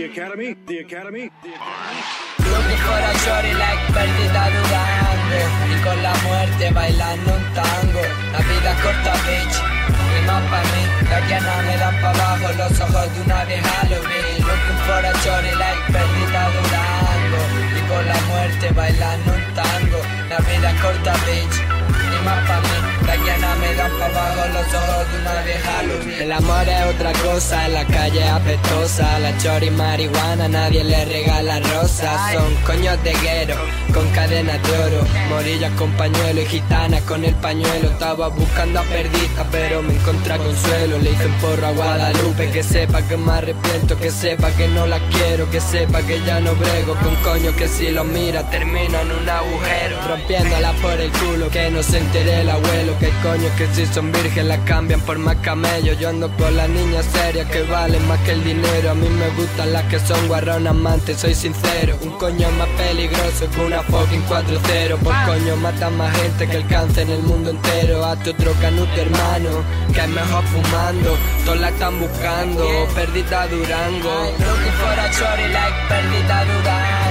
the academy, the academy, the academy. Looking for a shorty like perdida dudando Y con la muerte bailando un tango. La vida corta bitch. Y más pa' mí La no me dan pa' abajo Los ojos de una vieja lo Looking for a shorty like perdida dudando Y con la muerte bailando un tango. La vida corta bitch. Y más pa' mí La no me dan pa' abajo ojos de una El amor es otra cosa En la calle apestosa La chori marihuana Nadie le regala rosas. Son coños de guero Con cadenas de oro Morillas con pañuelo Y gitanas con el pañuelo. Estaba buscando a perdita Pero me encontré consuelo. Le hice un porro a Guadalupe Que sepa que me arrepiento Que sepa que no la quiero Que sepa que ya no brego Con coño que si lo mira Termina en un agujero. Rompiéndola por el culo Que no se entere el abuelo Que coño que si son virgen La cambian por más camellos Yo ando con las niñas serias Que valen más que el dinero. A mí me gustan las que son guarronas amantes Soy sincero. Un coño más peligroso que una fucking 4-0 Por coño mata más gente que el cáncer en el mundo entero. Hazte otro canuto hermano Que es mejor fumando. Todos la están buscando Perdita Durango. Looking for a shorty like perdita Durango.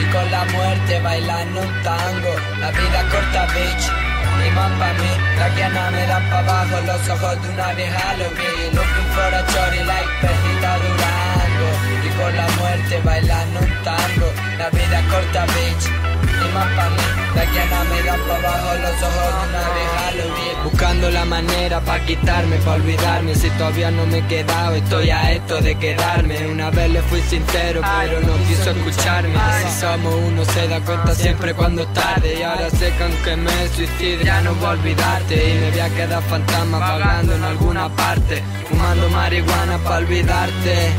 Y con la muerte bailando un tango. La vida corta bitch y más pa' mí, la que no me dan pa' abajo Los ojos de una vieja lo vi Looking for a shorty like perdita Durango. Y con la muerte bailando la no me dan pa' abajo Los ojos una Buscando la manera pa' quitarme, pa' olvidarme. Si todavía no me he quedado, estoy a esto de quedarme. Una vez le fui sincero, pero no quiso escucharme. Si somos uno se da cuenta siempre cuando es tarde. Y ahora sé que aunque me suicide ya no voy a olvidarte. Y me voy a quedar fantasma vagando en alguna parte Fumando marihuana pa' olvidarte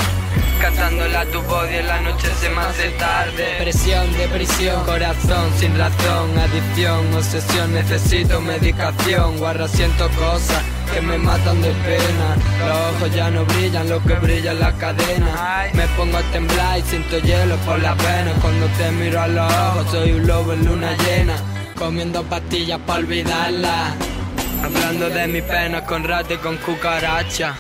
Cantándola a tu voz y en la noche se me hace tarde. Presión, depresión, corazón sin razón Adicción, obsesión, necesito medicación. Guarra siento cosas que me matan de pena. Los ojos ya no brillan, lo que brilla es la cadena. Me pongo a temblar y siento hielo por las venas Cuando te miro a los ojos soy un lobo en luna llena Comiendo pastillas para olvidarla. Hablando de mi pena con rato y con cucaracha